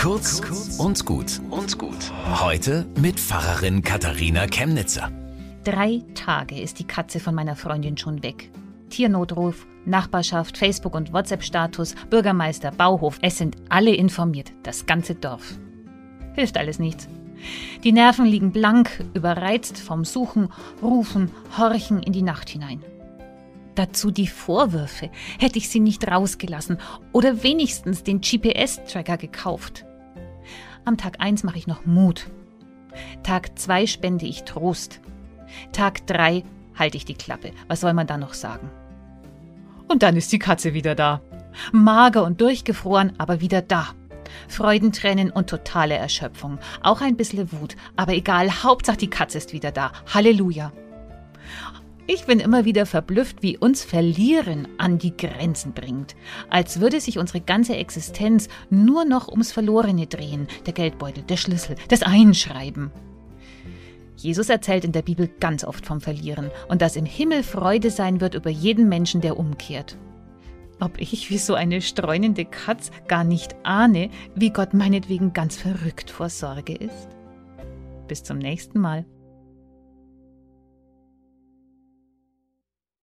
Kurz und gut und gut. Heute mit Pfarrerin Katharina Chemnitzer. Drei Tage ist die Katze von meiner Freundin schon weg. Tiernotruf, Nachbarschaft, Facebook- und WhatsApp-Status, Bürgermeister, Bauhof, es sind alle informiert, das ganze Dorf. Hilft alles nichts. Die Nerven liegen blank, überreizt vom Suchen, Rufen, Horchen in die Nacht hinein. Dazu die Vorwürfe. Hätte ich sie nicht rausgelassen oder wenigstens den GPS-Tracker gekauft. Am Tag 1 mache ich noch Mut. Tag 2 spende ich Trost. Tag 3 halte ich die Klappe. Was soll man da noch sagen? Und dann ist die Katze wieder da. Mager und durchgefroren, aber wieder da. Freudentränen und totale Erschöpfung. Auch ein bisschen Wut. Aber egal, Hauptsache die Katze ist wieder da. Halleluja. Ich bin immer wieder verblüfft, wie uns Verlieren an die Grenzen bringt. Als würde sich unsere ganze Existenz nur noch ums Verlorene drehen. Der Geldbeutel, der Schlüssel, das Einschreiben. Jesus erzählt in der Bibel ganz oft vom Verlieren und dass im Himmel Freude sein wird über jeden Menschen, der umkehrt. Ob ich wie so eine streunende Katz gar nicht ahne, wie Gott meinetwegen ganz verrückt vor Sorge ist? Bis zum nächsten Mal.